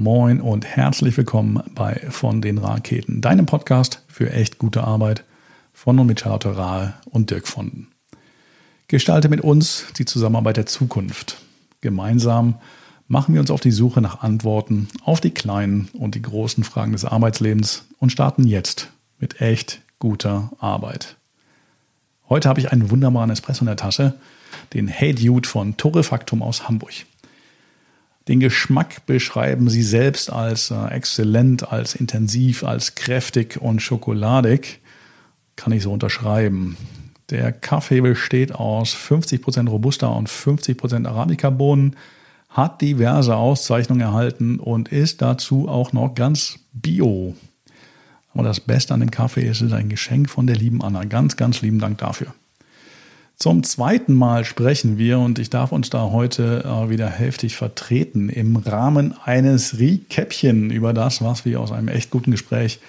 Moin und herzlich willkommen bei Von den Raketen, deinem Podcast für echt gute Arbeit von und mit Charlotte Rahe und Dirk Fonden. Gestalte mit uns die Zusammenarbeit der Zukunft. Gemeinsam machen wir uns auf die Suche nach Antworten auf die kleinen und die großen Fragen des Arbeitslebens und starten jetzt mit echt guter Arbeit. Heute habe ich einen wunderbaren Espresso in der Tasche, den Hey Dude von Torrefactum aus Hamburg. Den Geschmack beschreiben sie selbst als äh, exzellent, als intensiv, als kräftig und schokoladig. Kann ich so unterschreiben. Der Kaffee besteht aus 50% Robusta und 50% Arabica-Bohnen, hat diverse Auszeichnungen erhalten und ist dazu auch noch ganz bio. Aber das Beste an dem Kaffee ist, es ist ein Geschenk von der lieben Anna. Ganz, ganz lieben Dank dafür. Zum zweiten Mal sprechen wir und ich darf uns da heute äh, wieder heftig vertreten im Rahmen eines Rekäppchen über das, was wir aus einem echt guten Gespräch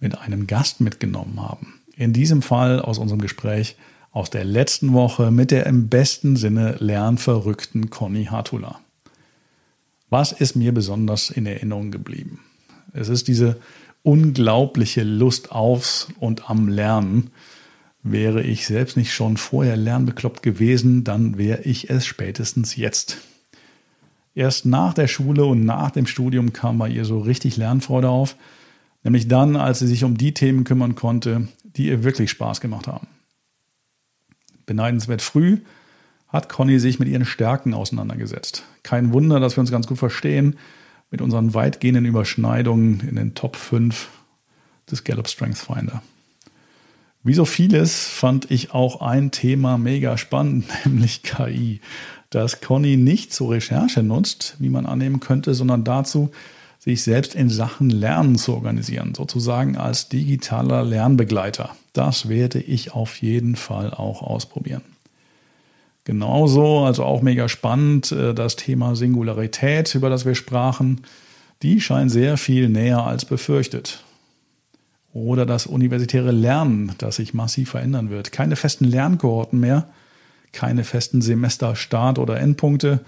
mit einem Gast mitgenommen haben. In diesem Fall aus unserem Gespräch aus der letzten Woche mit der im besten Sinne lernverrückten Conny Hartula. Was ist mir besonders in Erinnerung geblieben? Es ist diese unglaubliche Lust aufs und am Lernen, Wäre ich selbst nicht schon vorher lernbekloppt gewesen, dann wäre ich es spätestens jetzt. Erst nach der Schule und nach dem Studium kam bei ihr so richtig Lernfreude auf, nämlich dann, als sie sich um die Themen kümmern konnte, die ihr wirklich Spaß gemacht haben. Beneidenswert früh hat Conny sich mit ihren Stärken auseinandergesetzt. Kein Wunder, dass wir uns ganz gut verstehen mit unseren weitgehenden Überschneidungen in den Top 5 des Gallup Strength Finder. Wie so vieles fand ich auch ein Thema mega spannend, nämlich KI. Das Conny nicht zur Recherche nutzt, wie man annehmen könnte, sondern dazu, sich selbst in Sachen Lernen zu organisieren, sozusagen als digitaler Lernbegleiter. Das werde ich auf jeden Fall auch ausprobieren. Genauso, also auch mega spannend, äh, das Thema Singularität, über das wir sprachen. Die scheint sehr viel näher als befürchtet. Oder das universitäre Lernen, das sich massiv verändern wird. Keine festen Lernkohorten mehr, keine festen Semesterstart- oder Endpunkte,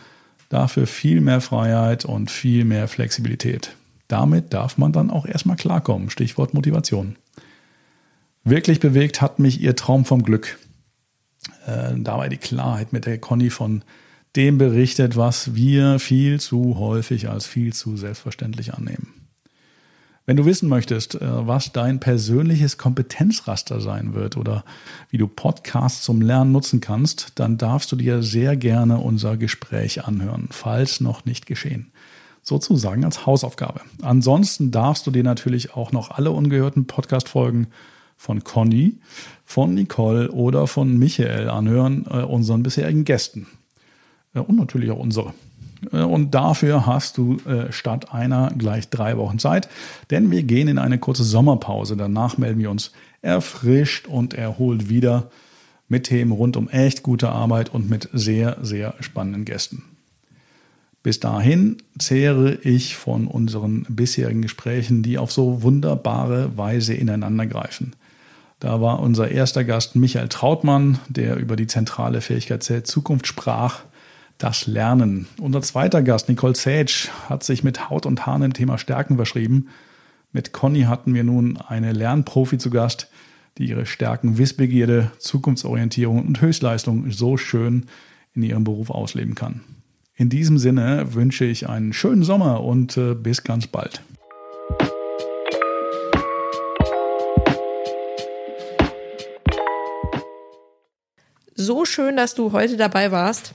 dafür viel mehr Freiheit und viel mehr Flexibilität. Damit darf man dann auch erstmal klarkommen. Stichwort Motivation. Wirklich bewegt hat mich ihr Traum vom Glück. Äh, dabei die Klarheit, mit der Conny von dem berichtet, was wir viel zu häufig als viel zu selbstverständlich annehmen. Wenn du wissen möchtest, äh, was dein persönliches Kompetenzraster sein wird oder wie du Podcasts zum Lernen nutzen kannst, dann darfst du dir sehr gerne unser Gespräch anhören, falls noch nicht geschehen. Sozusagen als Hausaufgabe. Ansonsten darfst du dir natürlich auch noch alle ungehörten Podcast-Folgen von Conny, von Nicole oder von Michael anhören, äh, unseren bisherigen Gästen. Äh, und natürlich auch unsere. Äh, und dafür hast du äh, statt einer gleich drei Wochen Zeit, denn wir gehen in eine kurze Sommerpause. Danach melden wir uns erfrischt und erholt wieder mit Themen rund um echt gute Arbeit und mit sehr, sehr spannenden Gästen. Bis dahin zehre ich von unseren bisherigen Gesprächen, die auf so wunderbare Weise ineinandergreifen. Da war unser erster Gast Michael Trautmann, der über die zentrale Fähigkeit Zukunft sprach das Lernen. Unser zweiter Gast, Nicole Sage, hat sich mit Haut und Haaren dem Thema Stärken verschrieben. Mit Conny hatten wir nun eine Lernprofi zu Gast, die ihre Stärken Wissbegierde, Zukunftsorientierung und Höchstleistung so schön in ihrem Beruf ausleben kann. In diesem Sinne wünsche ich einen schönen Sommer und äh, bis ganz bald. So schön, dass du heute dabei warst.